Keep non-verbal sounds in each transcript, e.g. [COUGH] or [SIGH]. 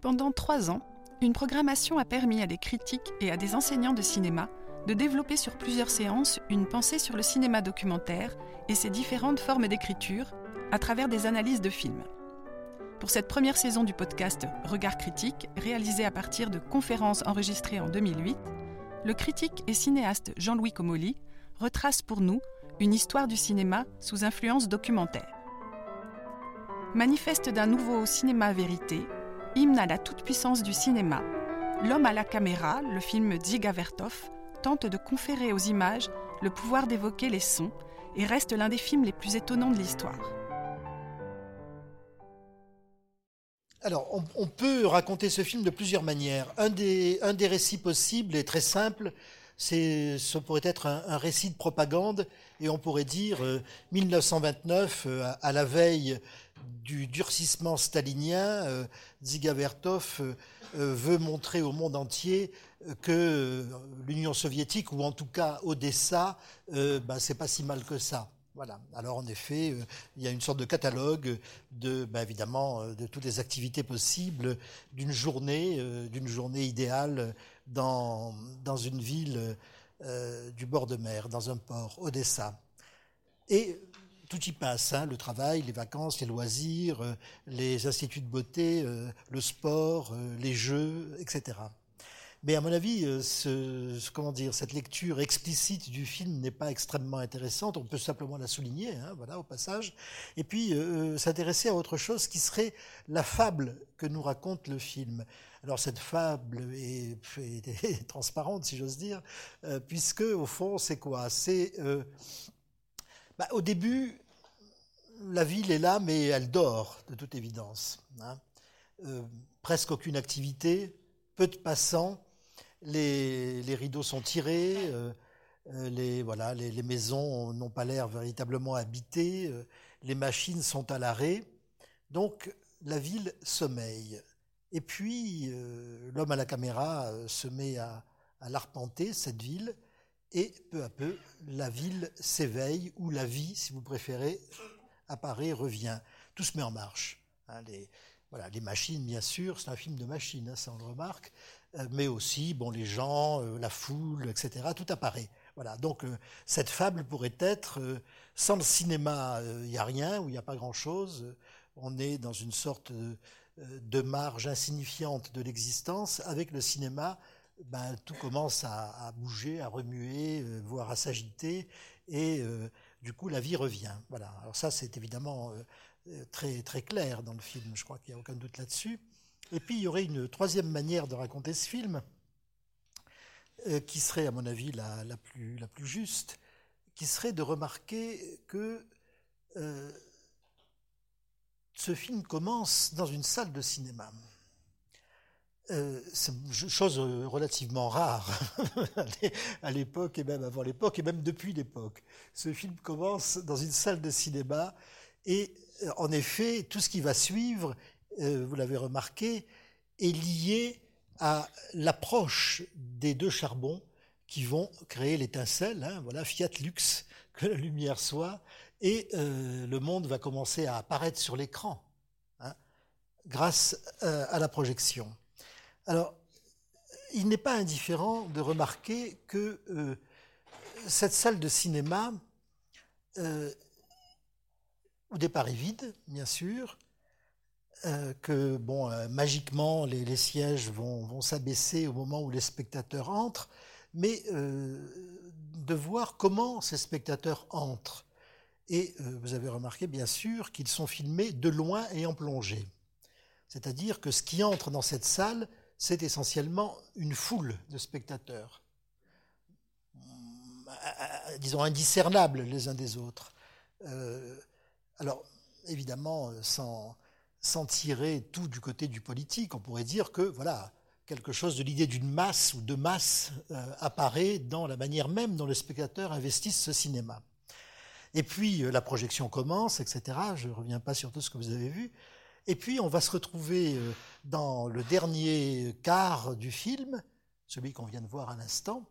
Pendant trois ans, une programmation a permis à des critiques et à des enseignants de cinéma de développer sur plusieurs séances une pensée sur le cinéma documentaire et ses différentes formes d'écriture à travers des analyses de films. Pour cette première saison du podcast Regard critique, réalisé à partir de conférences enregistrées en 2008, le critique et cinéaste Jean-Louis Comolli retrace pour nous une histoire du cinéma sous influence documentaire. Manifeste d'un nouveau cinéma vérité, hymne à la toute-puissance du cinéma, L'homme à la caméra, le film Dziga Vertov, tente de conférer aux images le pouvoir d'évoquer les sons et reste l'un des films les plus étonnants de l'histoire. Alors, on, peut raconter ce film de plusieurs manières. Un des, récits possibles est très simple. Ce pourrait être un, récit de propagande, et on pourrait dire 1929, euh, euh, à, la veille du durcissement stalinien, euh, Dziga Vertov veut montrer au monde entier que l'Union soviétique, ou en tout cas Odessa, ben, c'est pas si mal que ça. Voilà. Alors en effet, euh, il y a une sorte de catalogue de, ben, évidemment, euh, de toutes les activités possibles d'une journée, euh, d'une journée idéale dans dans une ville du bord de mer, dans un port, Odessa. Et tout y passe, hein, le travail, les vacances, les loisirs, les instituts de beauté, le sport, les jeux, etc. Mais à mon avis, euh, comment dire, cette lecture explicite du film n'est pas extrêmement intéressante. On peut simplement la souligner, hein, voilà, au passage. Et puis euh, euh, s'intéresser à autre chose qui serait la fable que nous raconte le film. Alors cette fable est, transparente, si j'ose dire, puisque au fond, c'est quoi? C'est bah, au début, la ville est là, mais elle dort, de toute évidence. Hein. presque aucune activité, peu de passants, les, rideaux sont tirés, euh, euh, les, voilà, les, maisons n'ont pas l'air véritablement habitées, euh, les machines sont à l'arrêt. Donc la ville sommeille. Et puis l'homme à la caméra se met à, l'arpenter, cette ville, et peu à peu, la ville s'éveille, ou la vie, si vous préférez, apparaît, revient. Tout se met en marche. Hein, les, voilà, les machines, bien sûr, c'est un film de machines, hein, ça on le remarque. Euh, mais aussi bon, les gens, euh, la foule, etc. Tout apparaît. Voilà. Donc euh, cette fable pourrait être sans le cinéma, il n'y a rien ou il n'y a pas grand-chose. On est dans une sorte de marge insignifiante de l'existence. Avec le cinéma, ben, tout commence à, bouger, à remuer, voire à s'agiter, et du coup la vie revient. Voilà. Alors ça, c'est évidemment très très clair dans le film. Je crois qu'il n'y a aucun doute là-dessus. Et puis il y aurait une troisième manière de raconter ce film, euh, qui serait à mon avis la, plus, juste, qui serait de remarquer que euh, ce film commence dans une salle de cinéma. Euh, c'est une chose relativement rare [LAUGHS] à l'époque et même avant l'époque et même depuis l'époque. Ce film commence dans une salle de cinéma et en effet, tout ce qui va suivre euh, vous l'avez remarqué, est lié à l'approche des deux charbons qui vont créer l'étincelle, hein, voilà, fiat lux, [LAUGHS] que la lumière soit, et euh, le monde va commencer à apparaître sur l'écran, hein, grâce euh, à la projection. Alors, il n'est pas indifférent de remarquer que cette salle de cinéma, au départ est vide, bien sûr, euh, que bon, euh, magiquement les, sièges vont, s'abaisser au moment où les spectateurs entrent, mais euh, de voir comment ces spectateurs entrent. Et vous avez remarqué bien sûr qu'ils sont filmés de loin et en plongée. C'est-à-dire que ce qui entre dans cette salle, c'est essentiellement une foule de spectateurs, disons indiscernables les uns des autres. alors, évidemment, sans, sans tirer tout du côté du politique, on pourrait dire que voilà, quelque chose de l'idée d'une masse ou de masse euh, apparaît dans la manière même dont les spectateurs investissent ce cinéma. Et puis la projection commence, etc. Je ne reviens pas sur tout ce que vous avez vu. Et puis on va se retrouver dans le dernier quart du film, celui qu'on vient de voir à l'instant,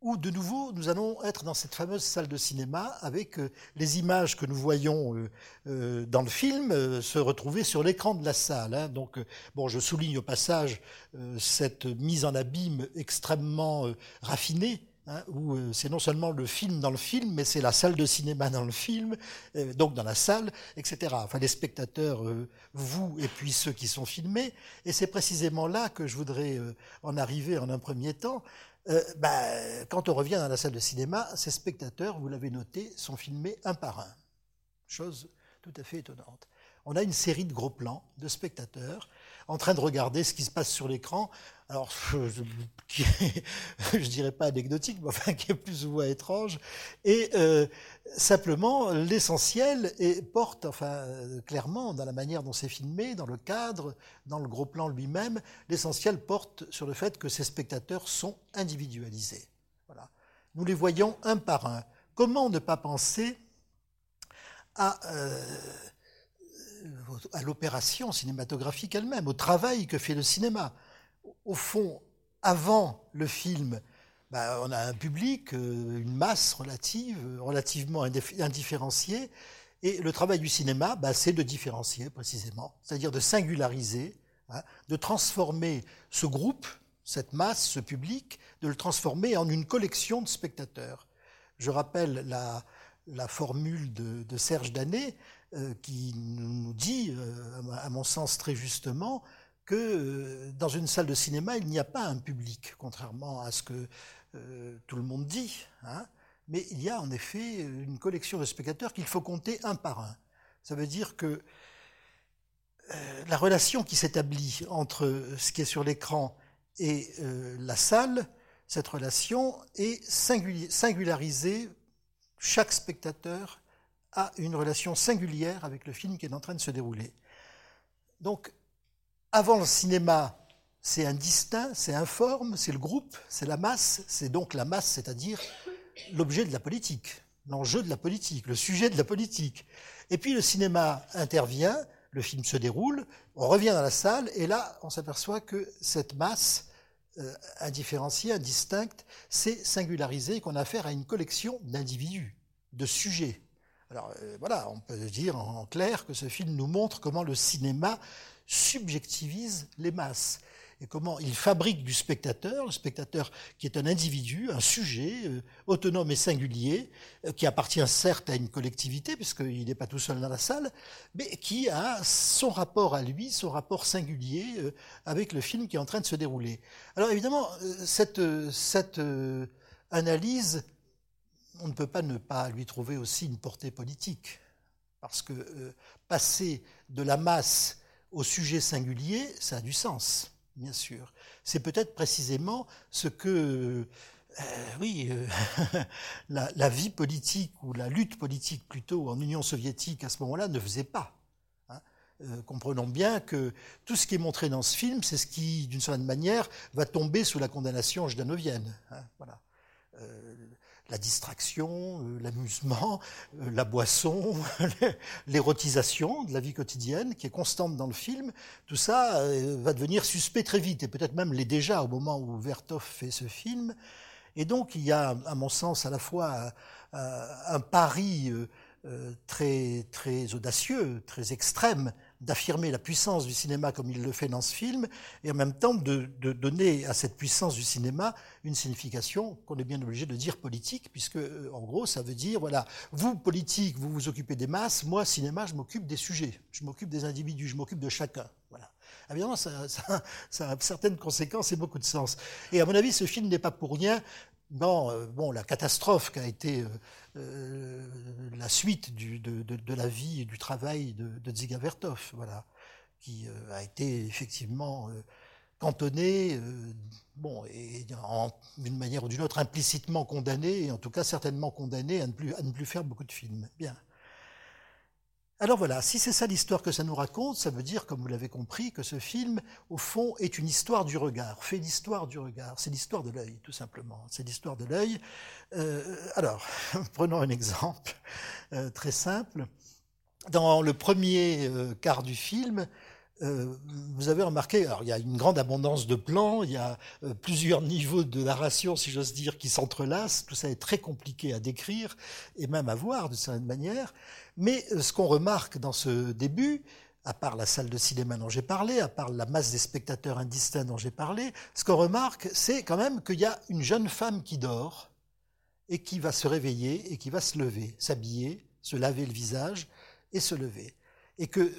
où de nouveau nous allons être dans cette fameuse salle de cinéma avec euh, les images que nous voyons euh, euh, dans le film se retrouver sur l'écran de la salle. Hein. Donc, bon, je souligne au passage cette mise en abîme extrêmement raffinée. Hein, où c'est non seulement le film dans le film, mais c'est la salle de cinéma dans le film, donc dans la salle, etc. Enfin, les spectateurs, vous et puis ceux qui sont filmés. Et c'est précisément là que je voudrais en arriver en un premier temps, euh, bah, quand on revient dans la salle de cinéma, ces spectateurs, vous l'avez noté, sont filmés un par un. Chose tout à fait étonnante. On a une série de gros plans de spectateurs en train de regarder ce qui se passe sur l'écran. Alors, [LAUGHS] je, [LAUGHS] je dirais pas anecdotique, mais enfin qui est plus ou moins étrange. Et euh, simplement, l'essentiel porte, enfin clairement, dans la manière dont c'est filmé, dans le cadre, dans le gros plan lui-même, l'essentiel porte sur le fait que ces spectateurs sont individualisés. Voilà. Nous les voyons un par un. Comment ne pas penser à euh, à l'opération cinématographique elle-même, au travail que fait le cinéma. Au fond, avant le film, bah, on a un public, euh, une masse relative, relativement indifférenciée, et le travail du cinéma, bah, c'est de différencier précisément, c'est-à-dire de singulariser, hein, de transformer ce groupe, cette masse, ce public, de le transformer en une collection de spectateurs. Je rappelle la, formule de, Serge Danet, qui nous dit, euh, à mon sens très justement, que euh, dans une salle de cinéma, il n'y a pas un public, contrairement à ce que tout le monde dit. Hein. mais il y a en effet une collection de spectateurs qu'il faut compter un par un. Ça veut dire que la relation qui s'établit entre ce qui est sur l'écran et la salle, cette relation est singularisée. Chaque spectateur a une relation singulière avec le film qui est en train de se dérouler. Donc, avant le cinéma, c'est indistinct, c'est informe, c'est le groupe, c'est la masse, c'est donc la masse, c'est-à-dire l'objet de la politique, l'enjeu de la politique, le sujet de la politique. Et puis le cinéma intervient, le film se déroule, on revient dans la salle, et là, on s'aperçoit que cette masse euh, indifférenciée, indistincte, c'est singularisée, qu'on a affaire à une collection d'individus, de sujets, alors euh, voilà, on peut dire en clair que ce film nous montre comment le cinéma subjectivise les masses et comment il fabrique du spectateur, le spectateur qui est un individu, un sujet euh, autonome et singulier, euh, qui appartient certes à une collectivité, puisqu'il n'est pas tout seul dans la salle, mais qui a son rapport à lui, son rapport singulier avec le film qui est en train de se dérouler. Alors évidemment, cette, cette analyse on ne peut pas ne pas lui trouver aussi une portée politique. Parce que euh, passer de la masse au sujet singulier, ça a du sens, bien sûr. C'est peut-être précisément ce que, euh, oui, euh, [LAUGHS] la, vie politique ou la lutte politique plutôt en Union soviétique à ce moment-là ne faisait pas. Hein. comprenons bien que tout ce qui est montré dans ce film, c'est ce qui, d'une certaine manière, va tomber sous la condamnation jdanovienne. Hein, voilà la distraction, euh, l'amusement, euh, la boisson, [LAUGHS] l'érotisation de la vie quotidienne qui est constante dans le film, tout ça euh, va devenir suspect très vite et peut-être même l'est déjà au moment où Vertov fait ce film. Et donc il y a, à mon sens, à la fois un, pari très, très audacieux, très extrême d'affirmer la puissance du cinéma comme il le fait dans ce film, et en même temps de, donner à cette puissance du cinéma une signification qu'on est bien obligé de dire politique, puisque euh, en gros ça veut dire, voilà, vous politique, vous vous occupez des masses, moi cinéma, je m'occupe des sujets, je m'occupe des individus, je m'occupe de chacun. Voilà. Évidemment, ça, ça, a certaines conséquences et beaucoup de sens. Et à mon avis, ce film n'est pas pour rien dans euh, bon, la catastrophe qui a été euh, euh, la suite de, la vie et du travail de, de Dziga Vertov, voilà, qui a été effectivement cantonné, bon, et d'une manière ou d'une autre implicitement condamné, et en tout cas certainement condamné à ne plus, à ne plus faire beaucoup de films. Bien. Alors voilà, si c'est ça l'histoire que ça nous raconte, ça veut dire, comme vous l'avez compris, que ce film, au fond, est une histoire du regard, fait l'histoire du regard. C'est l'histoire de l'œil, tout simplement. C'est l'histoire de l'œil. Euh, alors, [LAUGHS] prenons un exemple. très simple. Dans le premier quart du film, euh, vous avez remarqué, alors il y a une grande abondance de plans, il y a euh, plusieurs niveaux de narration, si j'ose dire, qui s'entrelacent. Tout ça est très compliqué à décrire et même à voir de certaine manière. Mais euh, ce qu'on remarque dans ce début, à part la salle de cinéma dont j'ai parlé, à part la masse des spectateurs indistincts dont j'ai parlé, ce qu'on remarque, c'est quand même qu'il y a une jeune femme qui dort et qui va se réveiller et qui va se lever, s'habiller, se laver le visage et se lever et que euh,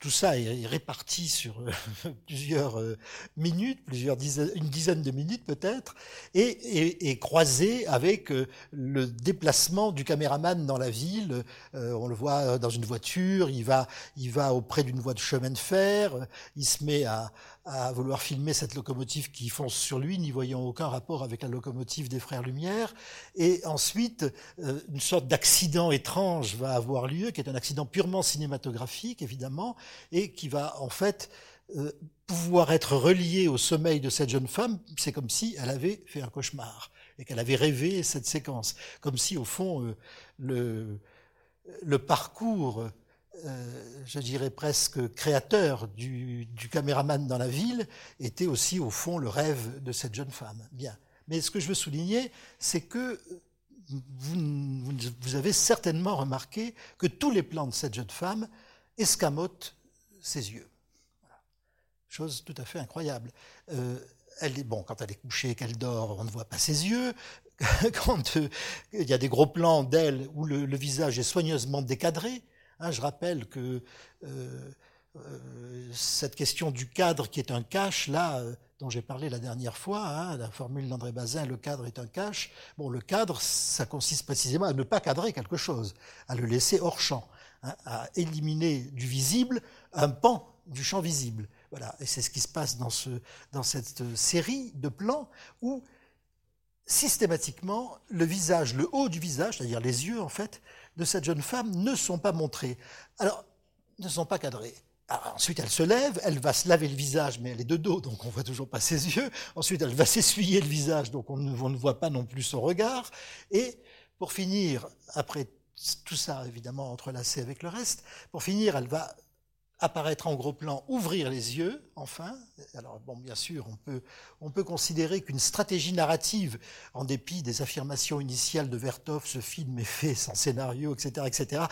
tout ça est réparti sur euh, [LAUGHS] plusieurs euh, minutes, plusieurs dizaines, une dizaine de minutes peut-être, et, et, croisé avec le déplacement du caméraman dans la ville. on le voit dans une voiture, il va, il va auprès d'une voie de chemin de fer, il se met à, à vouloir filmer cette locomotive qui fonce sur lui, n'y voyant aucun rapport avec la locomotive des Frères Lumière. Et ensuite, euh, une sorte d'accident étrange va avoir lieu, qui est un accident purement cinématographique, évidemment, et qui va en fait euh, pouvoir être relié au sommeil de cette jeune femme. C'est comme si elle avait fait un cauchemar et qu'elle avait rêvé cette séquence, comme si au fond euh, le, le parcours euh, je dirais presque créateur du, caméraman dans la ville, était aussi au fond le rêve de cette jeune femme. Bien. Mais ce que je veux souligner, c'est que vous, avez certainement remarqué que tous les plans de cette jeune femme escamotent ses yeux. Chose tout à fait incroyable. Euh, elle est, bon, quand elle est couchée, qu'elle dort, on ne voit pas ses yeux. [LAUGHS] quand euh, il y a des gros plans d'elle où le visage est soigneusement décadré, Hein, je rappelle que euh, euh, cette question du cadre qui est un cache, là, euh, dont j'ai parlé la dernière fois, hein, la formule d'André Bazin, le cadre est un cache. Bon, le cadre, ça consiste précisément à ne pas cadrer quelque chose, à le laisser hors champ, hein, à éliminer du visible un pan du champ visible. Voilà, et c'est ce qui se passe dans, ce, dans cette série de plans où systématiquement le visage, le haut du visage, c'est-à-dire les yeux en fait, de cette jeune femme ne sont pas montrés. Alors, ne sont pas cadrés. ensuite, elle se lève, elle va se laver le visage, mais elle est de dos, donc on voit toujours pas ses yeux. Ensuite, elle va s'essuyer le visage, donc on ne voit pas non plus son regard. Et pour finir, après tout ça évidemment entrelacé avec le reste, pour finir, elle va apparaître en gros plan, ouvrir les yeux, enfin. Alors, bon, bien sûr, on peut, on peut considérer qu'une stratégie narrative, en dépit des affirmations initiales de Vertov, ce film est fait sans scénario, etc., etc.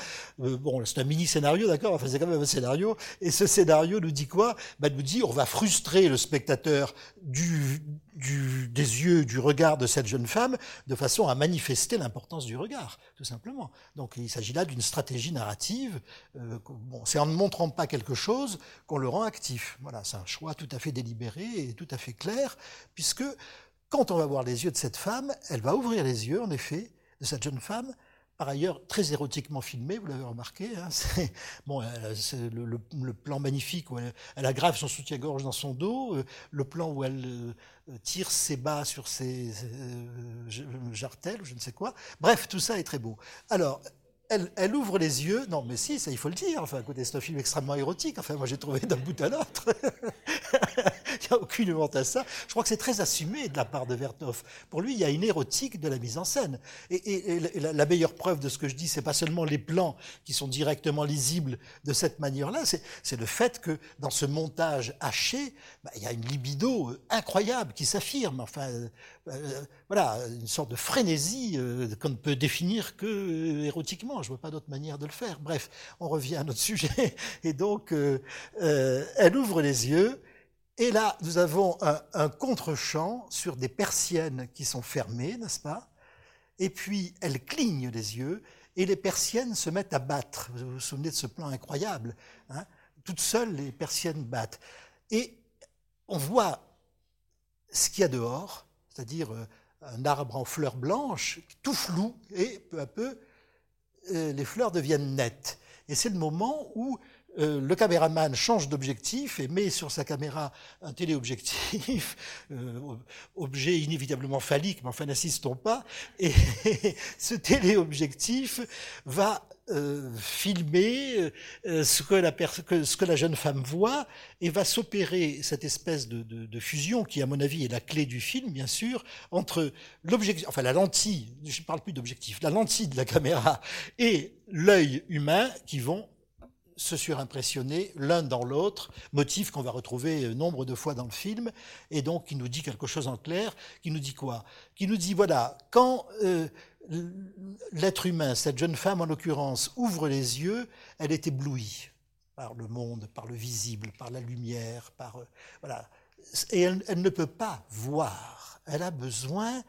Euh, bon, c'est un mini-scénario, d'accord, enfin, c'est quand même un scénario. Et ce scénario nous dit quoi? Bah, Nous dit, on va frustrer le spectateur du, du, des yeux, du regard de cette jeune femme, de façon à manifester l'importance du regard, tout simplement. Donc, il s'agit là d'une stratégie narrative. Euh, bon, c'est en ne montrant pas quelque chose qu'on le rend actif. Voilà, c'est un choix tout à fait délibéré et tout à fait clair, puisque quand on va voir les yeux de cette femme, elle va ouvrir les yeux, en effet, de cette jeune femme, par ailleurs très érotiquement filmé, vous l'avez remarqué. Hein, [LAUGHS] c'est bon, le, plan magnifique où elle, elle aggrave son soutien-gorge dans son dos, euh, le plan où elle euh, tire ses bas sur ses euh, jartelles ou je ne sais quoi. Bref, tout ça est très beau. Alors, elle, ouvre les yeux. Non, mais si, ça, il faut le dire. Enfin, écoutez, c'est un film extrêmement érotique. Enfin, moi, j'ai trouvé d'un bout à l'autre. [LAUGHS] il n'y a aucune honte à ça. Je crois que c'est très assumé de la part de Vertov. Pour lui, il y a une érotique de la mise en scène. Et, la, meilleure preuve de ce que je dis, c'est pas seulement les plans qui sont directement lisibles de cette manière-là, c'est le fait que dans ce montage haché, bah, il y a une libido euh, incroyable qui s'affirme. Enfin, euh, euh, voilà, une sorte de frénésie qu'on ne peut définir que érotiquement. Je vois pas d'autre manière de le faire. Bref, on revient à notre [LAUGHS] sujet. Et donc, elle ouvre les yeux et là, nous avons un, contre-champ sur des persiennes qui sont fermées, n'est-ce pas? Et puis, elles clignent les yeux et les persiennes se mettent à battre. Vous vous souvenez de ce plan incroyable hein? Toutes seules, les persiennes battent. Et on voit ce qu'il y a dehors, c'est-à-dire euh, un arbre en fleurs blanches, tout flou, et peu à peu, euh, les fleurs deviennent nettes. Et c'est le moment où euh, le caméraman change d'objectif et met sur sa caméra un téléobjectif, [LAUGHS] euh, objet inévitablement phallique, mais enfin n'insistons pas, et [LAUGHS] ce téléobjectif va euh, filmer euh, ce, que la ce, que la jeune femme voit et va s'opérer cette espèce de, de, de, fusion qui, à mon avis, est la clé du film, bien sûr, entre l'objectif, enfin la lentille, je ne parle plus d'objectif, la lentille de la caméra et l'œil humain qui vont se surimpressionner l'un dans l'autre, motif qu'on va retrouver euh, nombre de fois dans le film, et donc qui nous dit quelque chose en clair, qui nous dit quoi? Qui nous dit, voilà, quand euh, l'être humain, cette jeune femme en l'occurrence, ouvre les yeux, elle est éblouie par le monde, par le visible, par la lumière, par euh, voilà. Et elle, ne peut pas voir. Elle a besoin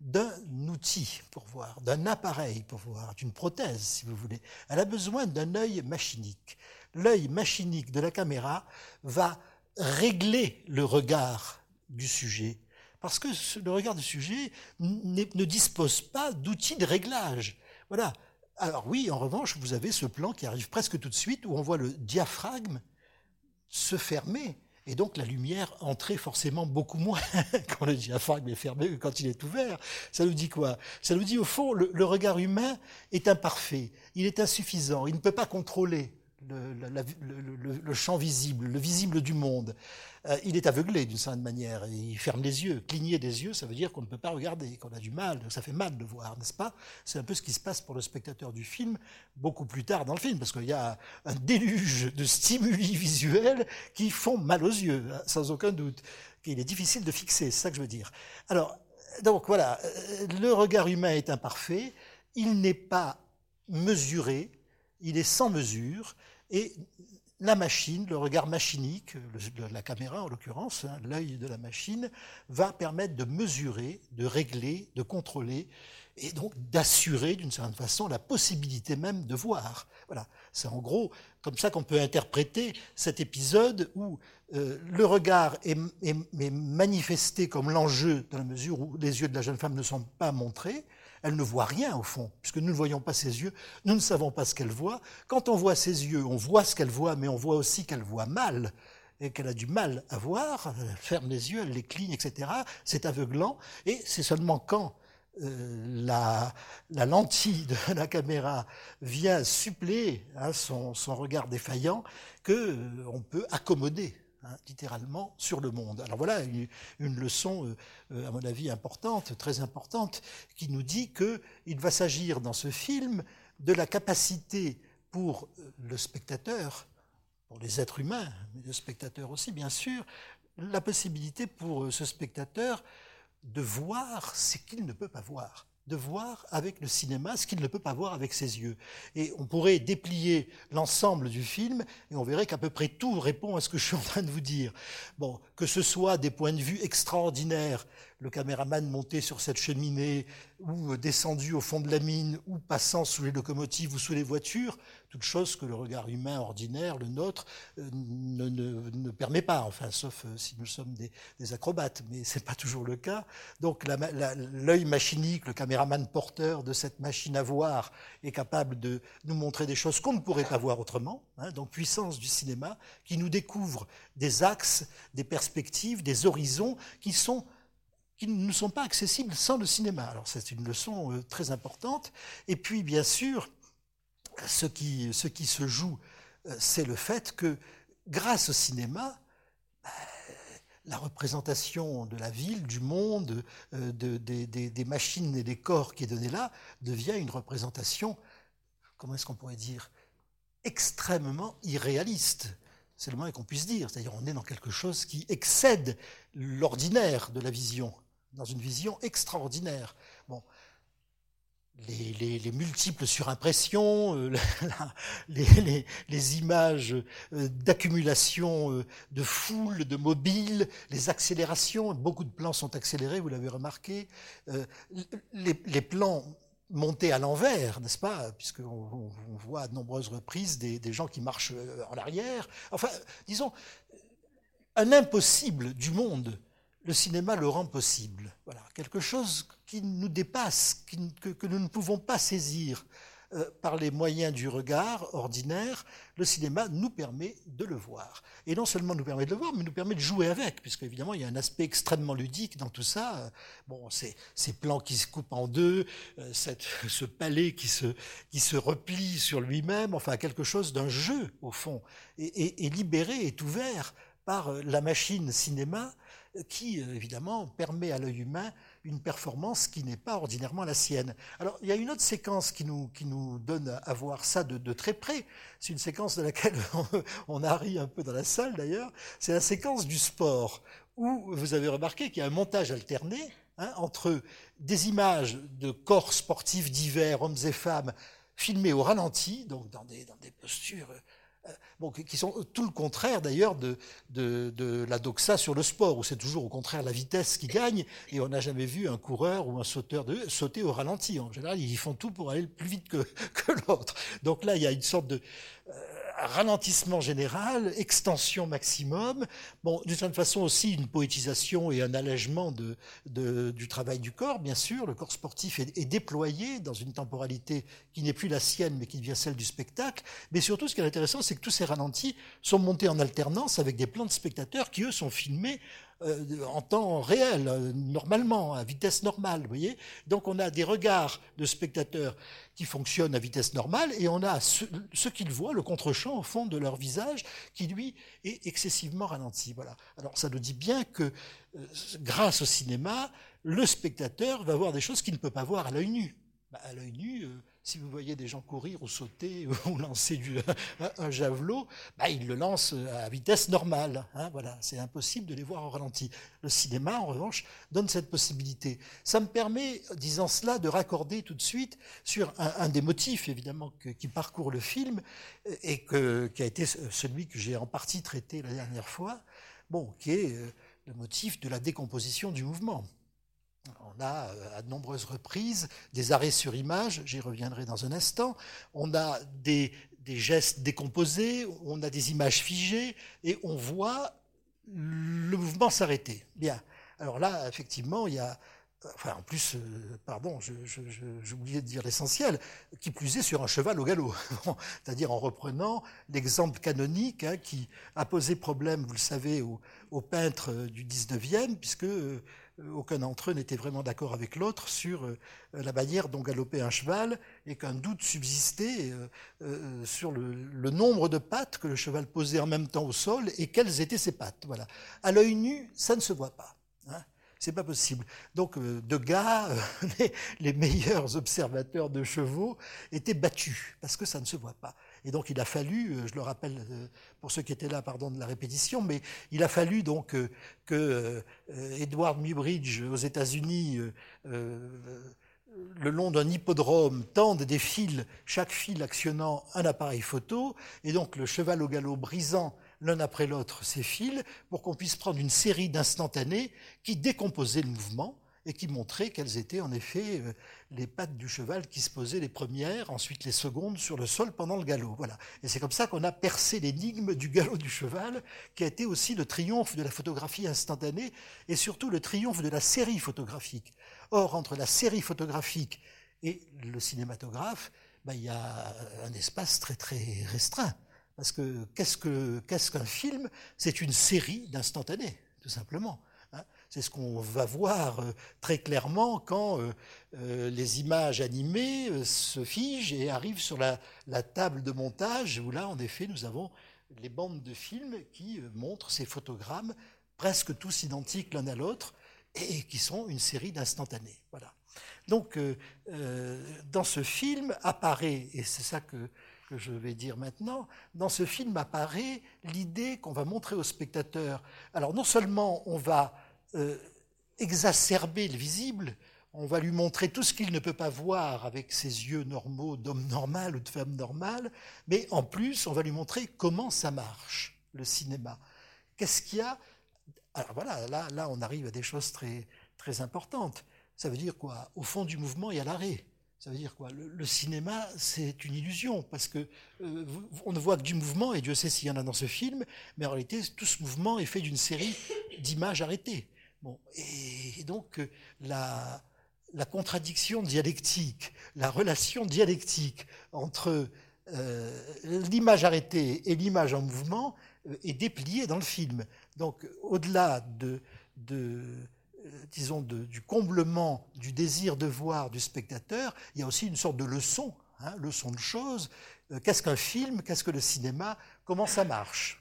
d'un outil pour voir, d'un appareil pour voir, d'une prothèse si vous voulez. Elle a besoin d'un œil machinique. L'œil machinique de la caméra va régler le regard du sujet parce que le regard du sujet ne dispose pas d'outils de réglage. Voilà. Alors oui, en revanche, vous avez ce plan qui arrive presque tout de suite où on voit le diaphragme se fermer et donc la lumière entrer forcément beaucoup moins [LAUGHS] quand le diaphragme est fermé que quand il est ouvert. Ça nous dit quoi? Ça nous dit au fond, le, regard humain est imparfait, il est insuffisant, il ne peut pas contrôler le, champ visible, le visible du monde. Euh, il est aveuglé d'une certaine manière, il ferme les yeux. Cligner des yeux, ça veut dire qu'on ne peut pas regarder, qu'on a du mal, ça fait mal de voir, n'est-ce pas? C'est un peu ce qui se passe pour le spectateur du film, beaucoup plus tard dans le film, parce qu'il y a un déluge de stimuli visuels qui font mal aux yeux, hein, sans aucun doute, qu'il est difficile de fixer, c'est ça que je veux dire. Alors, donc voilà, euh, le regard humain est imparfait, il n'est pas mesuré, il est sans mesure, et la machine, le regard machinique, la caméra en l'occurrence, hein, l'œil de la machine, va permettre de mesurer, de régler, de contrôler et donc d'assurer d'une certaine façon la possibilité même de voir. Voilà, c'est en gros comme ça qu'on peut interpréter cet épisode où euh, le regard est, est manifesté comme l'enjeu dans la mesure où les yeux de la jeune femme ne sont pas montrés, elle ne voit rien au fond, puisque nous ne voyons pas ses yeux, nous ne savons pas ce qu'elle voit. Quand on voit ses yeux, on voit ce qu'elle voit, mais on voit aussi qu'elle voit mal et qu'elle a du mal à voir, elle ferme les yeux, elle les cligne, etc. C'est aveuglant, et c'est seulement quand euh, la, lentille de la caméra vient suppléer hein, son, regard défaillant que euh, on peut accommoder Hein, littéralement, sur le monde. Alors voilà une, leçon, euh, euh, à mon avis, importante, très importante, qui nous dit qu'il va s'agir dans ce film de la capacité pour euh, le spectateur, pour les êtres humains, mais le spectateur aussi, bien sûr, la possibilité pour ce spectateur de voir ce qu'il ne peut pas voir de voir avec le cinéma ce qu'il ne peut pas voir avec ses yeux. Et on pourrait déplier l'ensemble du film et on verrait qu'à peu près tout répond à ce que je suis en train de vous dire. Bon, que ce soit des points de vue extraordinaires, le caméraman monté sur cette cheminée ou descendu au fond de la mine ou passant sous les locomotives ou sous les voitures, toute chose que le regard humain ordinaire, le nôtre, euh, ne, ne, ne permet pas, enfin, sauf euh, si nous sommes des, acrobates, mais c'est pas toujours le cas. Donc l'œil machinique, le caméraman porteur de cette machine à voir est capable de nous montrer des choses qu'on ne pourrait pas voir autrement, hein, donc puissance du cinéma, qui nous découvre des axes, des perspectives, des horizons qui sont qui ne sont pas accessibles sans le cinéma. Alors c'est une leçon euh, très importante. Et puis bien sûr, ce qui, se joue, euh, c'est le fait que grâce au cinéma, bah, la représentation de la ville, du monde, euh, de, des, machines et des corps qui est donnée là, devient une représentation, comment est-ce qu'on pourrait dire, extrêmement irréaliste. C'est le moins qu'on puisse dire. C'est-à-dire on est dans quelque chose qui excède l'ordinaire de la vision, dans une vision extraordinaire. Les, multiples surimpressions, euh, [LAUGHS] les, images euh, d'accumulation euh, de foule, de mobiles, les accélérations, beaucoup de plans sont accélérés, vous l'avez remarqué, les, plans montés à l'envers, n'est-ce pas Puisqu'on on voit à de nombreuses reprises des, des gens qui marchent en arrière. Enfin, disons, un impossible du monde le cinéma le rend possible. Voilà, quelque chose qui nous dépasse, que, nous ne pouvons pas saisir euh, par les moyens du regard ordinaire, le cinéma nous permet de le voir. Et non seulement nous permet de le voir, mais nous permet de jouer avec, puisque évidemment il y a un aspect extrêmement ludique dans tout ça. Bon, ces, plans qui se coupent en deux, euh, cette, [LAUGHS] ce palais qui se, qui se replie sur lui-même, enfin quelque chose d'un jeu au fond, et, et libéré, est ouvert par euh, la machine cinéma qui, évidemment, permet à l'œil humain une performance qui n'est pas ordinairement la sienne. Alors, il y a une autre séquence qui nous, qui nous donne à voir ça de, de très près. C'est une séquence de laquelle on, [LAUGHS] on a ri un peu dans la salle d'ailleurs. C'est la séquence du sport, où vous avez remarqué qu'il y a un montage alterné hein, entre des images de corps sportifs divers, hommes et femmes, filmés au ralenti, donc dans des, dans des postures bon, qui sont tout le contraire d'ailleurs de, la doxa sur le sport, où c'est toujours au contraire la vitesse qui gagne, et on n'a jamais vu un coureur ou un sauteur de, sauter au ralenti. En général, ils font tout pour aller plus vite que, [LAUGHS] que l'autre. Donc là, il y a une sorte de... Euh, ralentissement général, extension maximum, bon, d'une certaine façon aussi une poétisation et un allègement de, du travail du corps, bien sûr. Le corps sportif est, est déployé dans une temporalité qui n'est plus la sienne, mais qui devient celle du spectacle. Mais surtout, ce qui est intéressant, c'est que tous ces ralentis sont montés en alternance avec des plans de spectateurs qui, eux, sont filmés en temps réel, euh, normalement, à vitesse normale, vous voyez. Donc on a des regards de spectateurs qui fonctionnent à vitesse normale et on a ce, qu'ils voient, le contre-champ au fond de leur visage, qui lui est excessivement ralenti. Voilà. Alors ça nous dit bien que euh, grâce au cinéma, le spectateur va voir des choses qu'il ne peut pas voir à l'œil nu. Bah, à l'œil nu, euh, si vous voyez des gens courir ou sauter [LAUGHS] ou lancer un, javelot, bah, ils le lancent à vitesse normale. Hein, voilà, c'est impossible de les voir en ralenti. Le cinéma, en revanche, donne cette possibilité. Ça me permet, disant cela, de raccorder tout de suite sur un, des motifs, évidemment, qui parcourt le film et qui a été celui que j'ai en partie traité la dernière fois, bon, qui est euh, le motif de la décomposition du mouvement. On a euh, à de nombreuses reprises des arrêts sur image, j'y reviendrai dans un instant. On a des, gestes décomposés, on a des images figées et on voit le mouvement s'arrêter. Bien. Alors là, effectivement, il y a. Enfin, en plus, euh, pardon, oublié de dire l'essentiel, qui plus est sur un cheval au galop. [LAUGHS] C'est-à-dire en reprenant l'exemple canonique hein, qui a posé problème, vous le savez, aux, peintres du 19e, puisque euh, aucun d'entre eux n'était vraiment d'accord avec l'autre sur euh, la manière dont galopait un cheval et qu'un doute subsistait euh, euh, sur le, nombre de pattes que le cheval posait en même temps au sol et quelles étaient ses pattes. Voilà. À l'œil nu, ça ne se voit pas. Hein c'est pas possible. Donc, de gars, euh, [LAUGHS] les, les, meilleurs observateurs de chevaux étaient battus parce que ça ne se voit pas. Et donc, il a fallu, euh, je le rappelle pour ceux qui étaient là, pardon de la répétition, mais il a fallu donc que Edward Muybridge aux États-Unis le long d'un hippodrome tende des fils, chaque fil actionnant un appareil photo, et donc le cheval au galop brisant l'un après l'autre ces fils pour qu'on puisse prendre une série d'instantanés qui décomposaient le mouvement et qui montraient quelles étaient en effet euh, les pattes du cheval qui se posaient les premières, ensuite les secondes sur le sol pendant le galop. Voilà. Et c'est comme ça qu'on a percé l'énigme du galop du cheval, qui a été aussi le triomphe de la photographie instantanée et surtout le triomphe de la série photographique. Or, entre la série photographique et le cinématographe, ben, il y a un espace très très restreint. Parce que qu'est-ce qu'un qu qu film? C'est une série d'instantanés, tout simplement. C'est ce qu'on va voir euh, très clairement quand euh, euh, les images animées se figent et arrivent sur la, table de montage, où là, en effet, nous avons les bandes de films qui montrent ces photogrammes presque tous identiques l'un à l'autre et qui sont une série d'instantanés. Voilà. Donc, dans ce film apparaît, et c'est ça que que je vais dire maintenant, dans ce film apparaît l'idée qu'on va montrer au spectateur. Alors non seulement on va euh, exacerber le visible, on va lui montrer tout ce qu'il ne peut pas voir avec ses yeux normaux d'homme normal ou de femme normale, mais en plus on va lui montrer comment ça marche, le cinéma. Qu'est-ce qu'il y a? Alors voilà, là, là on arrive à des choses très, très importantes. Ça veut dire quoi? Au fond du mouvement, il y a l'arrêt. Ça veut dire quoi? Le, cinéma, c'est une illusion, parce que euh, on ne voit que du mouvement, et Dieu sait s'il y en a dans ce film, mais en réalité, tout ce mouvement est fait d'une série d'images arrêtées. Bon, et, donc, la, la contradiction dialectique, la relation dialectique entre euh, l'image arrêtée et l'image en mouvement euh, est dépliée dans le film. Donc, au-delà de, de euh, disons, du comblement du désir de voir du spectateur, il y a aussi une sorte de leçon, hein, leçon de choses. qu'est-ce qu'un film? Qu'est-ce que le cinéma? Comment ça marche?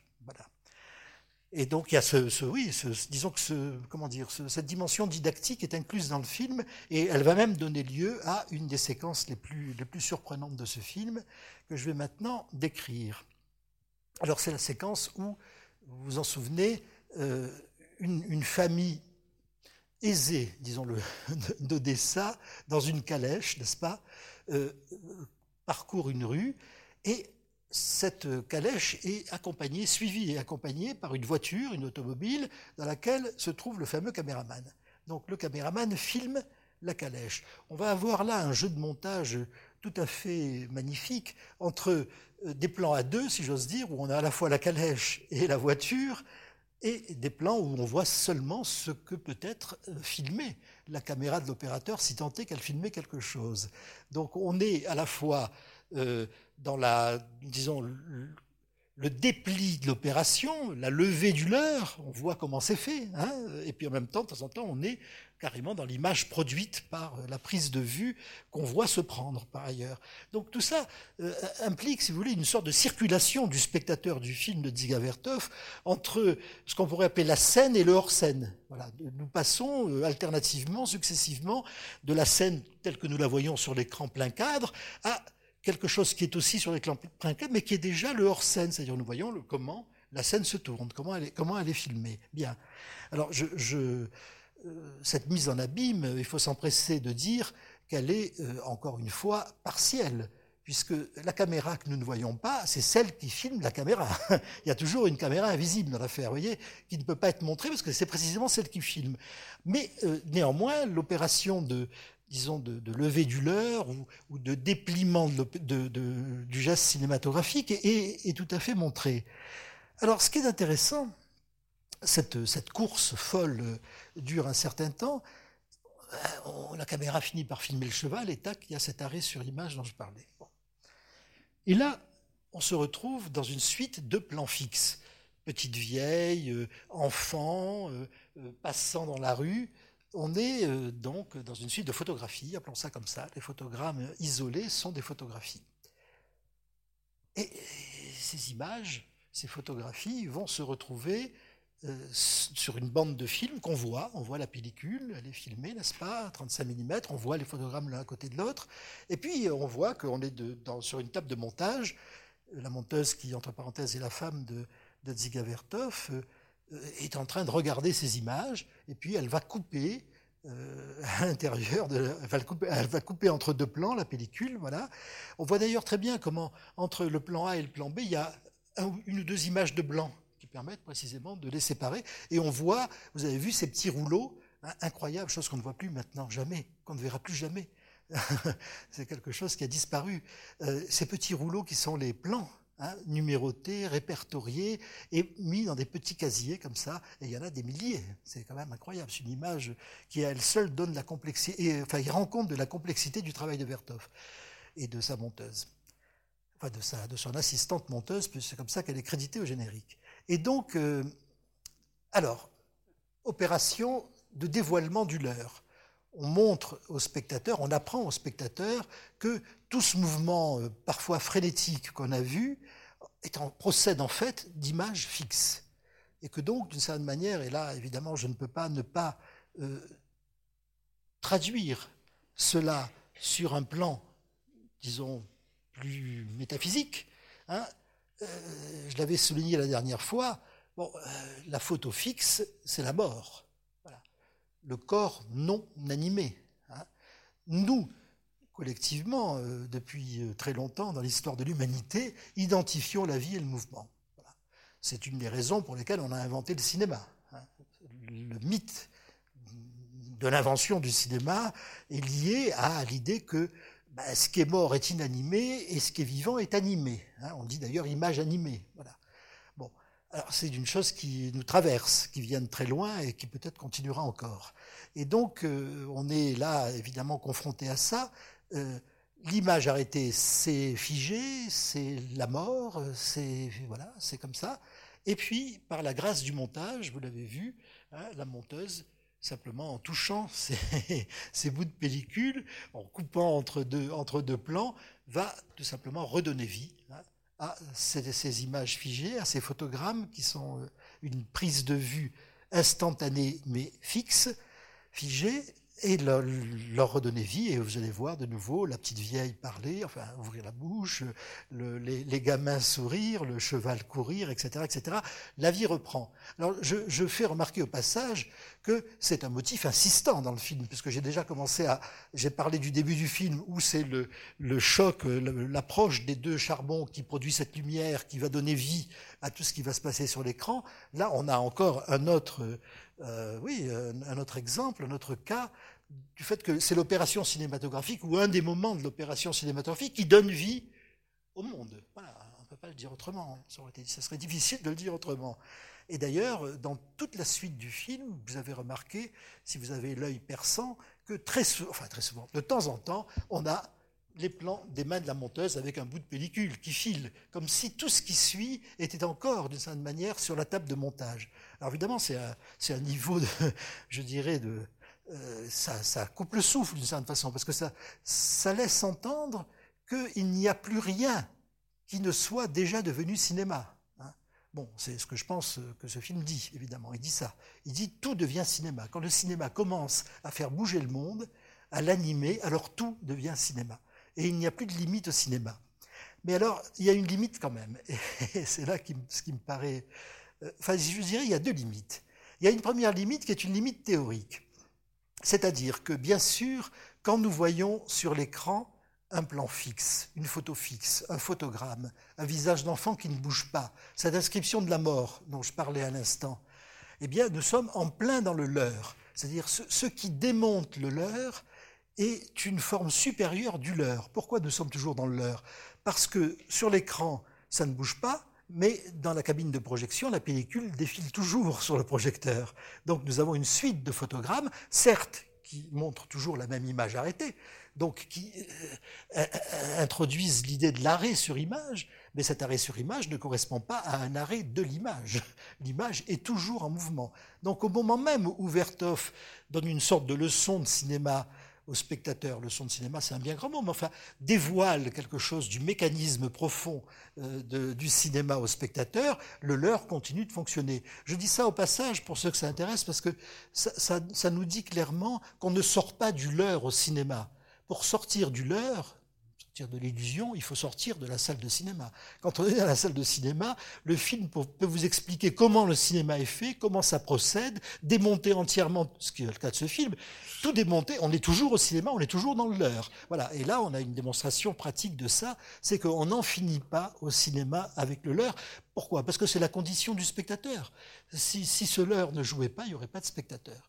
Et donc il y a ce, oui, disons que comment dire, cette dimension didactique est incluse dans le film et elle va même donner lieu à une des séquences les plus, les plus surprenantes de ce film que je vais maintenant décrire. Alors c'est la séquence où, vous vous en souvenez, euh, une, famille aisée, disons-le, [LAUGHS] d'Odessa, dans une calèche, n'est-ce pas, euh, parcourt une rue et cette calèche est accompagnée, suivie et accompagnée par une voiture, une automobile, dans laquelle se trouve le fameux caméraman. Donc le caméraman filme la calèche. On va avoir là un jeu de montage tout à fait magnifique entre euh, des plans à deux, si j'ose dire, où on a à la fois la calèche et la voiture, et des plans où on voit seulement ce que peut être euh, filmé la caméra de l'opérateur, si tant est qu'elle filmait quelque chose. Donc on est à la fois euh, dans la, disons, le dépli de l'opération, la levée du leurre, on voit comment c'est fait, hein et puis en même temps, de temps en temps, on est carrément dans l'image produite par la prise de vue qu'on voit se prendre par ailleurs. Donc tout ça euh, implique, si vous voulez, une sorte de circulation du spectateur du film de Dziga Vertov entre ce qu'on pourrait appeler la scène et le hors-scène. Voilà, nous passons euh, alternativement, successivement, de la scène telle que nous la voyons sur l'écran plein cadre à quelque chose qui est aussi sur l'écran cadre, mais qui est déjà le hors-scène, c'est-à-dire nous voyons comment la scène se tourne, comment elle est, filmée. Bien. Alors, euh, cette mise en abîme, il faut s'empresser de dire qu'elle est, euh, encore une fois, partielle, puisque la caméra que nous ne voyons pas, c'est celle qui filme la caméra. [LAUGHS] il y a toujours une caméra invisible dans l'affaire, voyez, qui ne peut pas être montrée parce que c'est précisément celle qui filme. Mais euh, néanmoins, l'opération de, disons, de, de lever du leurre ou, de dépliement du geste cinématographique est, tout à fait montré. Alors, ce qui est intéressant, cette, course folle dure un certain temps. Euh, la caméra finit par filmer le cheval et tac, il y a cet arrêt sur l'image dont je parlais. Et là, on se retrouve dans une suite de plans fixes. Petite vieille, euh, enfant, euh, passant dans la rue, on est euh, donc dans une suite de photographies, appelons ça comme ça. Les photogrammes isolés sont des photographies. Et ces images, ces photographies vont se retrouver euh, sur une bande de film qu'on voit. On voit la pellicule, elle est filmée, n'est-ce pas, à 35 mm. On voit les photogrammes l'un à côté de l'autre. Et puis on voit qu'on est sur une table de montage. La monteuse qui, entre parenthèses, est la femme de, de Dziga Vertov. Euh, est en train de regarder ces images, et puis elle va couper euh, à l'intérieur, elle, va couper, elle va couper entre deux plans la pellicule, voilà. On voit d'ailleurs très bien comment entre le plan A et le plan B, il y a une ou deux images de blanc qui permettent précisément de les séparer, et on voit, vous avez vu ces petits rouleaux, hein, incroyable, chose qu'on ne voit plus maintenant, jamais, qu'on ne verra plus jamais. [LAUGHS] C'est quelque chose qui a disparu. Euh, ces petits rouleaux qui sont les plans Hein, numérotés, répertoriés et mis dans des petits casiers comme ça. Et il y en a des milliers. C'est quand même incroyable. C'est une image qui, à elle seule, donne la complexité, enfin, il rend compte de la complexité du travail de Vertov et de sa monteuse. Enfin, de, sa, de son assistante monteuse, puisque c'est comme ça qu'elle est créditée au générique. Et donc, euh, alors, opération de dévoilement du leurre on montre au spectateur, on apprend au spectateur que tout ce mouvement euh, parfois frénétique qu'on a vu procède en fait d'images fixes. Et que donc, d'une certaine manière, et là évidemment je ne peux pas ne pas euh, traduire cela sur un plan, disons, plus métaphysique, hein, euh, je l'avais souligné la dernière fois, la photo fixe, c'est la mort le corps non animé. Hein. Nous, collectivement, euh, depuis euh, très longtemps dans l'histoire de l'humanité, identifions la vie et le mouvement. C'est une des raisons pour lesquelles on a inventé le cinéma. Hein. Le mythe de l'invention du cinéma est lié à l'idée que bah, ce qui est mort est inanimé et ce qui est vivant est animé. Hein. On dit d'ailleurs image animée. Bon, Alors c'est une chose qui nous traverse, qui vient de très loin et qui peut-être continuera encore. Et donc euh, on est là évidemment confronté à ça. Euh, l'image arrêtée, c'est figé, c'est la mort, c'est voilà, c'est comme ça. Et puis par la grâce du montage, vous l'avez vu, hein, la monteuse simplement en touchant [LAUGHS] ces, bouts de pellicule, en coupant entre deux, entre deux plans, va tout simplement redonner vie hein, à ces, images figées, à ces photogrammes qui sont euh, une prise de vue instantanée mais fixe, figée, et leur, redonner vie. Et vous allez voir de nouveau la petite vieille parler, enfin ouvrir la bouche, les, gamins sourire, le cheval courir, etc., etc. La vie reprend. Alors je, fais remarquer au passage que c'est un motif insistant dans le film, puisque j'ai déjà commencé à, j'ai parlé du début du film où c'est le, le choc, l'approche des deux charbons qui produit cette lumière qui va donner vie à tout ce qui va se passer sur l'écran. Là, on a encore un autre euh, oui, un autre exemple, un autre cas du fait que c'est l'opération cinématographique ou un des moments de l'opération cinématographique qui donne vie au monde. On ne peut pas le dire autrement. Été, ça serait difficile de le dire autrement. Et d'ailleurs, dans toute la suite du film, vous avez remarqué, si vous avez l'œil perçant, que très souvent, enfin très souvent, de temps en temps, on a les plans des mains de la monteuse avec un bout de pellicule qui file, comme si tout ce qui suit était encore, d'une certaine manière, sur la table de montage. Alors évidemment, c'est un, niveau, [LAUGHS] je dirais, de, euh, ça, coupe le souffle d'une certaine façon, parce que ça, laisse entendre qu'il n'y a plus rien qui ne soit déjà devenu cinéma. Hein. Bon, c'est ce que je pense que ce film dit, évidemment. Il dit ça. Il dit tout devient cinéma. Quand le cinéma commence à faire bouger le monde, à l'animer, alors tout devient cinéma. Et il n'y a plus de limite au cinéma. Mais alors, il y a une limite quand même. [LAUGHS] Et c'est là ce qui me paraît euh, enfin, je dirais, il y a deux limites. Il y a une première limite qui est une limite théorique. C'est-à-dire que, bien sûr, quand nous voyons sur l'écran un plan fixe, une photo fixe, un photogramme, un visage d'enfant qui ne bouge pas, cette inscription de la mort dont je parlais à l'instant, eh bien, nous sommes en plein dans le leur. C'est-à-dire, ce, ce, qui démonte le leur est une forme supérieure du leur. Pourquoi nous sommes toujours dans le leur? Parce que sur l'écran, ça ne bouge pas, mais dans la cabine de projection, la pellicule défile toujours sur le projecteur. Donc nous avons une suite de photogrammes, certes, qui montrent toujours la même image arrêtée, donc qui euh, euh, introduisent l'idée de l'arrêt sur image, mais cet arrêt sur image ne correspond pas à un arrêt de l'image. [LAUGHS] L'image est toujours en mouvement. Donc au moment même où Vertov donne une sorte de leçon de cinéma au spectateur. Le son de cinéma, c'est un bien grand mot, mais enfin, dévoile quelque chose du mécanisme profond euh, du cinéma au spectateur, le leur continue de fonctionner. Je dis ça au passage pour ceux que ça intéresse, parce que ça, nous dit clairement qu'on ne sort pas du leur au cinéma. Pour sortir du leur, de l'illusion, il faut sortir de la salle de cinéma. Quand on est dans la salle de cinéma, le film peut vous expliquer comment le cinéma est fait, comment ça procède, démonter entièrement, ce qui est le cas de ce film, tout démonter. On est toujours au cinéma, on est toujours dans le leur. Voilà. Et là, on a une démonstration pratique de ça, c'est qu'on n'en finit pas au cinéma avec le leur. Pourquoi? Parce que c'est la condition du spectateur. Si, ce leur ne jouait pas, il n'y aurait pas de spectateur.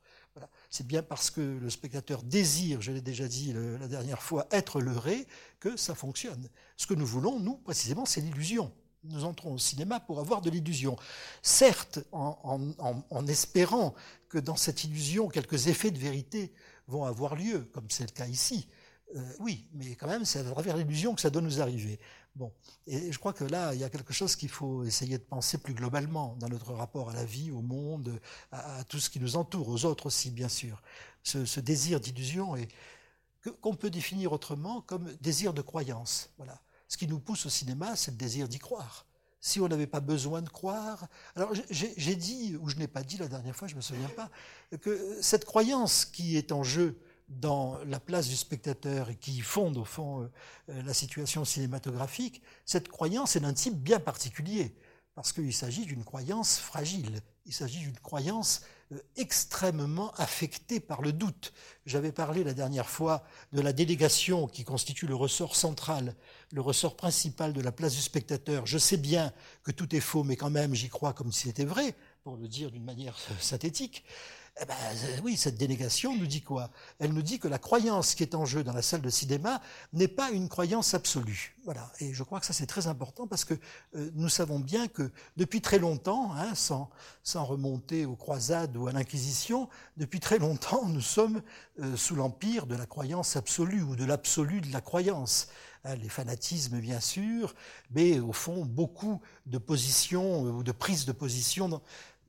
C'est bien parce que le spectateur désire, je l'ai déjà dit la dernière fois, être leurré, que ça fonctionne. Ce que nous voulons, nous, précisément, c'est l'illusion. Nous entrons au cinéma pour avoir de l'illusion. Certes, en, espérant que dans cette illusion, quelques effets de vérité vont avoir lieu, comme c'est le cas ici. Euh, oui, mais quand même, c'est à travers l'illusion que ça doit nous arriver. Et je crois que là, il y a quelque chose qu'il faut essayer de penser plus globalement dans notre rapport à la vie, au monde, à, tout ce qui nous entoure, aux autres aussi, bien sûr. Ce, désir d'illusion et qu'on peut définir autrement comme désir de croyance. Voilà. Ce qui nous pousse au cinéma, c'est le désir d'y croire. Si on n'avait pas besoin de croire. Alors j'ai dit, ou je n'ai pas dit la dernière fois, je me souviens pas, que cette croyance qui est en jeu dans la place du spectateur et qui fonde au fond euh, euh, la situation cinématographique, cette croyance est d'un type bien particulier, parce qu'il s'agit d'une croyance fragile, il s'agit d'une croyance euh, extrêmement affectée par le doute. J'avais parlé la dernière fois de la délégation qui constitue le ressort central, le ressort principal de la place du spectateur. Je sais bien que tout est faux, mais quand même j'y crois comme si c'était vrai, pour le dire d'une manière synthétique. Eh ben, euh, oui, cette dénégation nous dit quoi? Elle nous dit que la croyance qui est en jeu dans la salle de cinéma n'est pas une croyance absolue. Voilà. Et je crois que ça c'est très important parce que euh, nous savons bien que depuis très longtemps, hein, sans, remonter aux croisades ou à l'Inquisition, depuis très longtemps nous sommes euh, sous l'empire de la croyance absolue ou de l'absolu de la croyance. Hein, les fanatismes bien sûr, mais au fond beaucoup de positions ou de prises de position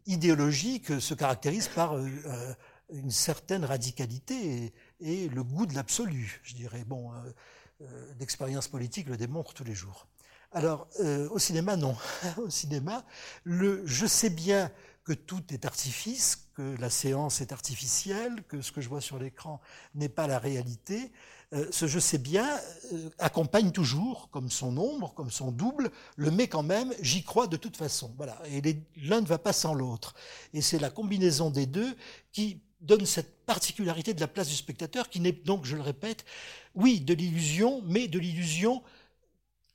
idéologique se caractérise par euh, euh, une certaine radicalité et, le goût de l'absolu, je dirais. Bon, euh, l'expérience politique le démontre tous les jours. Alors, au cinéma, non. [LAUGHS] au cinéma, le je sais bien que tout est artifice, que la séance est artificielle, que ce que je vois sur l'écran n'est pas la réalité, euh, ce je sais bien euh, accompagne toujours, comme son ombre, comme son double, le mais quand même, j'y crois de toute façon. Voilà. Et l'un ne va pas sans l'autre. Et c'est la combinaison des deux qui donne cette particularité de la place du spectateur, qui n'est donc, je le répète, oui, de l'illusion, mais de l'illusion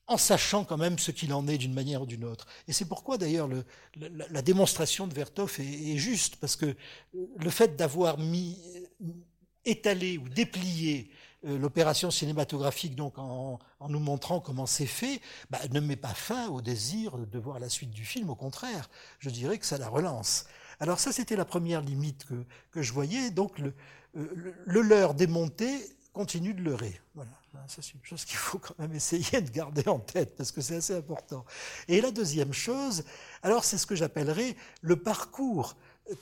en sachant quand même ce qu'il en est d'une manière ou d'une autre. Et c'est pourquoi d'ailleurs la, démonstration de Vertov est, juste, parce que le fait d'avoir mis, étalé ou déplié euh, l'opération cinématographique, donc en, nous montrant comment c'est fait, bah, ne met pas fin au désir de voir la suite du film. Au contraire, je dirais que ça la relance. Alors ça, c'était la première limite que, que je voyais. Donc le, euh, le, leurre démonté continue de leurrer. Voilà, ça c'est une chose qu'il faut quand même essayer de garder en tête parce que c'est assez important. Et la deuxième chose, alors c'est ce que j'appellerais le parcours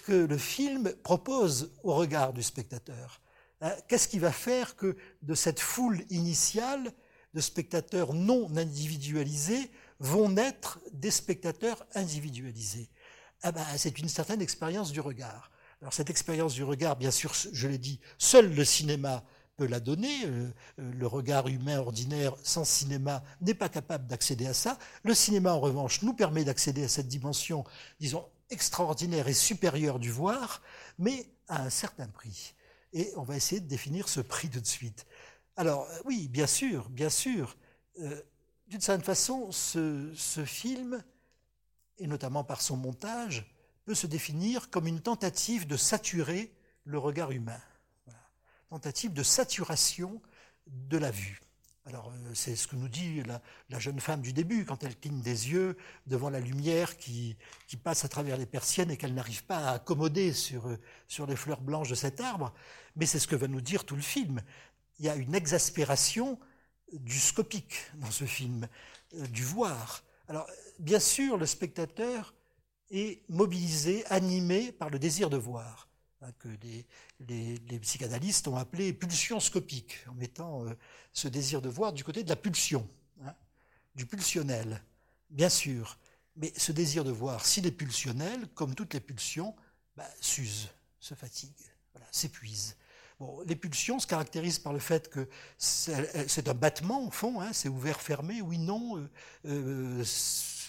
que le film propose au regard du spectateur. Hein, qu'est-ce qui va faire que de cette foule initiale de spectateurs non individualisés vont naître des spectateurs individualisés? Ah ben, C'est une certaine expérience du regard. Alors cette expérience du regard, bien sûr, je l'ai dit, seul le cinéma peut la donner. Euh, euh, le regard humain ordinaire sans cinéma n'est pas capable d'accéder à ça. Le cinéma, en revanche, nous permet d'accéder à cette dimension, disons, extraordinaire et supérieure du voir, mais à un certain prix et on va essayer de définir ce prix tout de suite. Alors euh, oui, bien sûr, bien sûr, euh, d'une certaine façon, ce, film, et notamment par son montage, peut se définir comme une tentative de saturer le regard humain. Tentative de saturation de la vue. Alors, euh, c'est ce que nous dit la, jeune femme du début, quand elle cligne des yeux devant la lumière qui, passe à travers les persiennes et qu'elle n'arrive pas à accommoder sur, sur les fleurs blanches de cet arbre. Mais c'est ce que va nous dire tout le film. Il y a une exaspération du scopique dans ce film, euh, du voir. Alors, bien sûr, le spectateur est mobilisé, animé par le désir de voir. Hein, que les, psychanalystes ont appelé pulsion scopique, en mettant euh, ce désir de voir du côté de la pulsion, hein, du pulsionnel, bien sûr. Mais ce désir de voir, s'il est pulsionnel, comme toutes les pulsions, bah, s'use, se fatigue, s'épuise. Bon, les pulsions se caractérisent par le fait que c'est un battement, au fond, hein, c'est ouvert, fermé, oui, non, euh,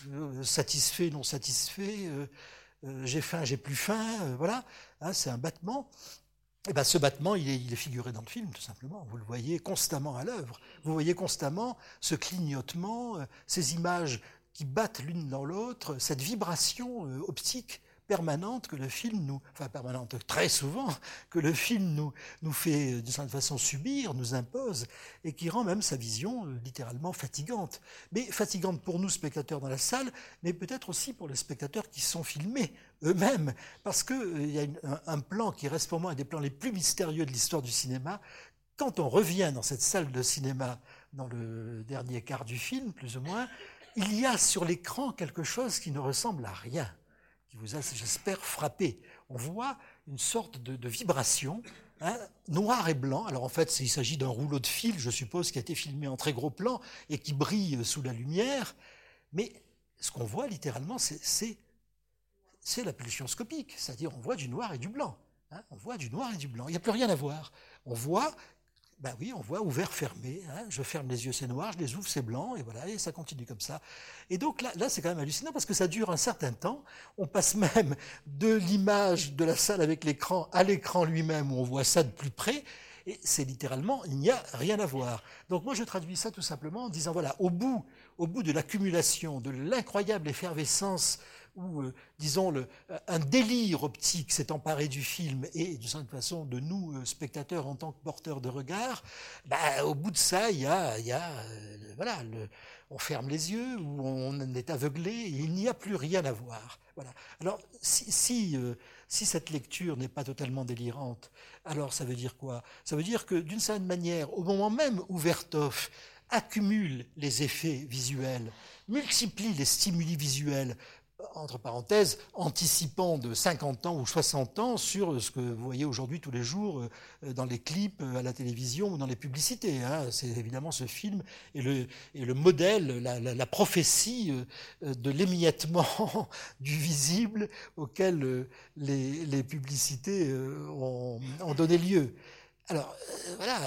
euh, satisfait, non satisfait, euh, j'ai faim, j'ai plus faim, euh, voilà, hein, c'est un battement. Et eh ben, ce battement, il est, figuré dans le film, tout simplement. Vous le voyez constamment à l'œuvre. Vous voyez constamment ce clignotement, euh, ces images qui battent l'une dans l'autre, cette vibration optique permanente que le film nous, enfin permanente très souvent, que le film nous, nous fait d'une certaine façon subir, nous impose, et qui rend même sa vision euh, littéralement fatigante. Mais fatigante pour nous, spectateurs dans la salle, mais peut-être aussi pour les spectateurs qui sont filmés eux-mêmes, parce qu'il euh, y a un, plan qui reste pour moi un des plans les plus mystérieux de l'histoire du cinéma. Quand on revient dans cette salle de cinéma, dans le dernier quart du film, plus ou moins, il y a sur l'écran quelque chose qui ne ressemble à rien vous a, j'espère, frappé. On voit une sorte de, vibration, hein, noir et blanc. Alors en fait, il s'agit d'un rouleau de fil, je suppose, qui a été filmé en très gros plan et qui brille sous la lumière. Mais ce qu'on voit littéralement, c'est la pulsion scopique, c'est-à-dire on voit du noir et du blanc. Hein. on voit du noir et du blanc. Il n'y a plus rien à voir. On voit ben oui, on voit ouvert, fermé. Hein. Je ferme les yeux, c'est noir, je les ouvre, c'est blanc, et voilà, et ça continue comme ça. Et donc là, là c'est quand même hallucinant parce que ça dure un certain temps. On passe [LAUGHS] même de l'image de la salle avec l'écran à l'écran lui-même où on voit ça de plus près. Et c'est littéralement, il n'y a rien à voir. Donc moi, je traduis ça tout simplement en disant, voilà, au bout de l'accumulation, de l'incroyable effervescence où euh, disons, le, un délire optique s'est emparé du film et, de toute façon, de nous, euh, spectateurs, en tant que porteurs de regard, bah, au bout de ça, il y a, voilà, on ferme les yeux ou on est aveuglé, et il n'y a plus rien à voir. Voilà. Alors, si, si, si cette lecture n'est pas totalement délirante, alors ça veut dire quoi? Ça veut dire que, d'une certaine manière, au moment même où Vertov accumule les effets visuels, multiplie les stimuli visuels, entre parenthèses, anticipant de 50 ans ou 60 ans sur ce que vous voyez aujourd'hui tous les jours euh, dans les clips, euh, à la télévision ou dans les publicités. Hein. C'est évidemment ce film et le, et le modèle, la, prophétie euh, de l'émiettement [LAUGHS] du visible auquel les, publicités ont, donné lieu. Alors voilà,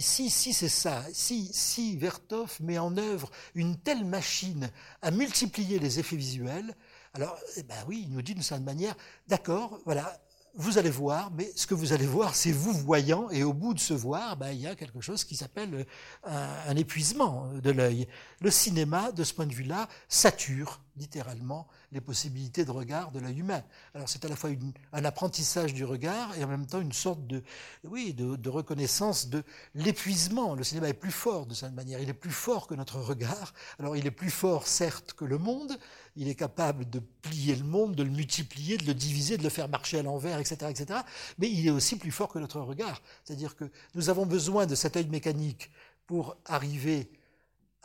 si, si c'est ça, si, si Vertov met en œuvre une telle machine à multiplier les effets visuels, alors, eh ben oui, il nous dit d'une certaine manière, d'accord, voilà, vous allez voir, mais ce que vous allez voir, c'est vous voyant, et au bout de ce voir, ben, il y a quelque chose qui s'appelle euh, un, épuisement de l'œil. Le cinéma, de ce point de vue-là, sature littéralement les possibilités de regard de l'œil humain. Alors c'est à la fois un apprentissage du regard et en même temps une sorte de, oui, de, reconnaissance de l'épuisement. Le cinéma est plus fort de cette manière, il est plus fort que notre regard. Alors il est plus fort certes que le monde, il est capable de plier le monde, de le multiplier, de le diviser, de le faire marcher à l'envers, etc., etc. Mais il est aussi plus fort que notre regard. C'est-à-dire que nous avons besoin de cet œil mécanique pour arriver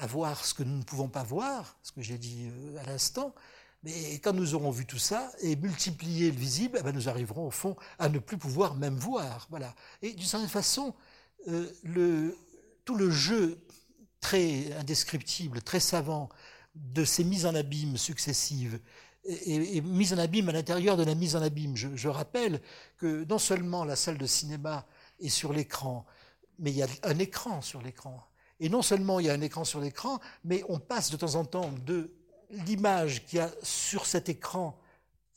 à voir ce que nous ne pouvons pas voir, ce que j'ai dit euh, à l'instant, mais quand nous aurons vu tout ça et multiplié le visible, eh ben, nous arriverons au fond à ne plus pouvoir même voir. Voilà. Et d'une certaine façon, euh, tout le jeu très indescriptible, très savant de ces mises en abîme successives et, et, mise en abîme à l'intérieur de la mise en abîme. Je, je, rappelle que non seulement la salle de cinéma est sur l'écran, mais il y a un écran sur l'écran. Et non seulement il y a un écran sur l'écran, mais on passe de temps en temps de l'image qu'il y a sur cet écran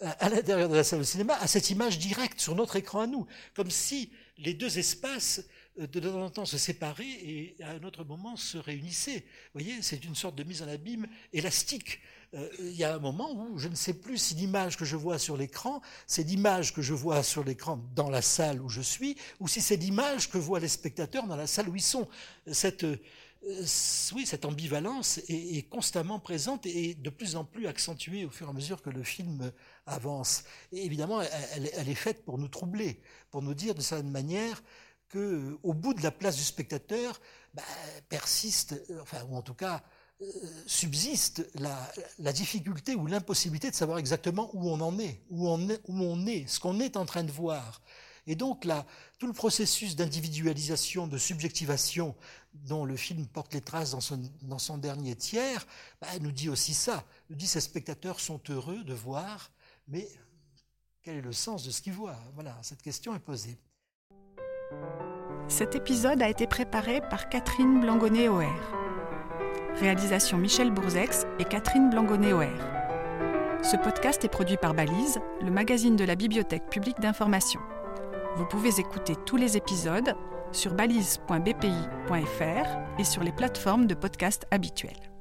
euh, à l'intérieur de la salle de cinéma à cette image directe sur notre écran à nous, comme si les deux espaces euh, de temps en temps se séparaient et à un autre moment se réunissaient. Vous voyez, c'est une sorte de mise en abîme élastique. Euh, il y a un moment où je ne sais plus si l'image que je vois sur l'écran, c'est l'image que je vois sur l'écran dans la salle où je suis, ou si c'est l'image que voient les spectateurs dans la salle où ils sont. Cette, euh, oui, cette ambivalence est, constamment présente et de plus en plus accentuée au fur et à mesure que le film avance. Et évidemment, elle, est faite pour nous troubler, pour nous dire de certaine manière que, au bout de la place du spectateur, bah, persiste, euh, enfin, ou en tout cas, subsiste la, difficulté ou l'impossibilité de savoir exactement où on en est, où on est, où on est ce qu'on est en train de voir. Et donc là, tout le processus d'individualisation, de subjectivation dont le film porte les traces dans son, dernier tiers, bah, nous dit aussi ça. Nous dit ces spectateurs sont heureux de voir, mais quel est le sens de ce qu'ils voient? Voilà, cette question est posée. Cet épisode a été préparé par Catherine Blangonnet-Oer. Réalisation Michel Bourzex et Catherine Blangonnet-Oer. Ce podcast est produit par Balise, le magazine de la Bibliothèque publique d'information. Vous pouvez écouter tous les épisodes sur balise.bpi.fr et sur les plateformes de podcast habituelles.